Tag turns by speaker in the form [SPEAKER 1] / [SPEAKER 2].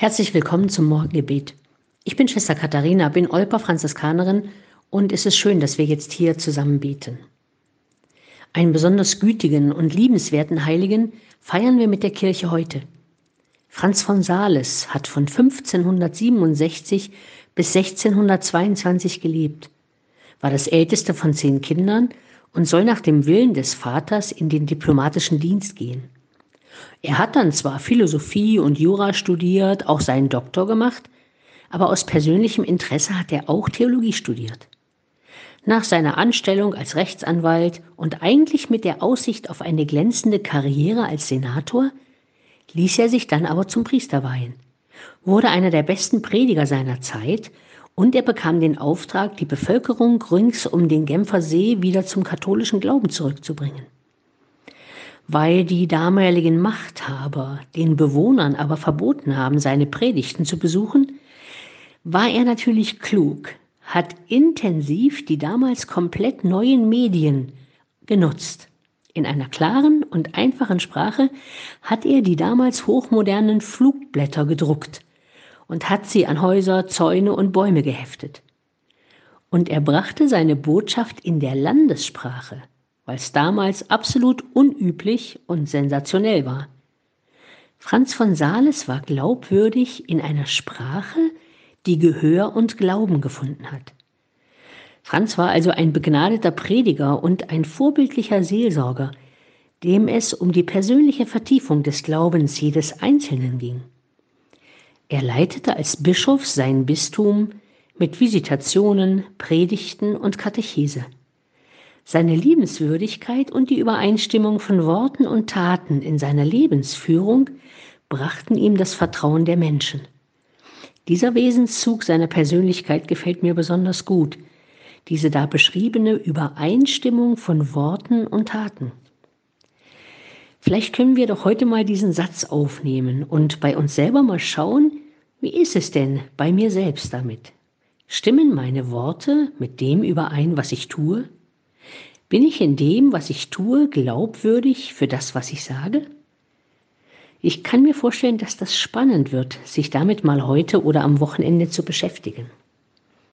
[SPEAKER 1] Herzlich willkommen zum Morgengebet. Ich bin Schwester Katharina, bin Olper Franziskanerin und es ist schön, dass wir jetzt hier zusammen beten. Einen besonders gütigen und liebenswerten Heiligen feiern wir mit der Kirche heute. Franz von Sales hat von 1567 bis 1622 gelebt, war das älteste von zehn Kindern und soll nach dem Willen des Vaters in den diplomatischen Dienst gehen. Er hat dann zwar Philosophie und Jura studiert, auch seinen Doktor gemacht, aber aus persönlichem Interesse hat er auch Theologie studiert. Nach seiner Anstellung als Rechtsanwalt und eigentlich mit der Aussicht auf eine glänzende Karriere als Senator ließ er sich dann aber zum Priester weihen, wurde einer der besten Prediger seiner Zeit und er bekam den Auftrag, die Bevölkerung rings um den Genfer See wieder zum katholischen Glauben zurückzubringen weil die damaligen Machthaber den Bewohnern aber verboten haben, seine Predigten zu besuchen, war er natürlich klug, hat intensiv die damals komplett neuen Medien genutzt. In einer klaren und einfachen Sprache hat er die damals hochmodernen Flugblätter gedruckt und hat sie an Häuser, Zäune und Bäume geheftet. Und er brachte seine Botschaft in der Landessprache weil es damals absolut unüblich und sensationell war. Franz von Sales war glaubwürdig in einer Sprache, die Gehör und Glauben gefunden hat. Franz war also ein begnadeter Prediger und ein vorbildlicher Seelsorger, dem es um die persönliche Vertiefung des Glaubens jedes Einzelnen ging. Er leitete als Bischof sein Bistum mit Visitationen, Predigten und Katechese. Seine Liebenswürdigkeit und die Übereinstimmung von Worten und Taten in seiner Lebensführung brachten ihm das Vertrauen der Menschen. Dieser Wesenszug seiner Persönlichkeit gefällt mir besonders gut, diese da beschriebene Übereinstimmung von Worten und Taten. Vielleicht können wir doch heute mal diesen Satz aufnehmen und bei uns selber mal schauen, wie ist es denn bei mir selbst damit? Stimmen meine Worte mit dem überein, was ich tue? Bin ich in dem, was ich tue, glaubwürdig für das, was ich sage? Ich kann mir vorstellen, dass das spannend wird, sich damit mal heute oder am Wochenende zu beschäftigen.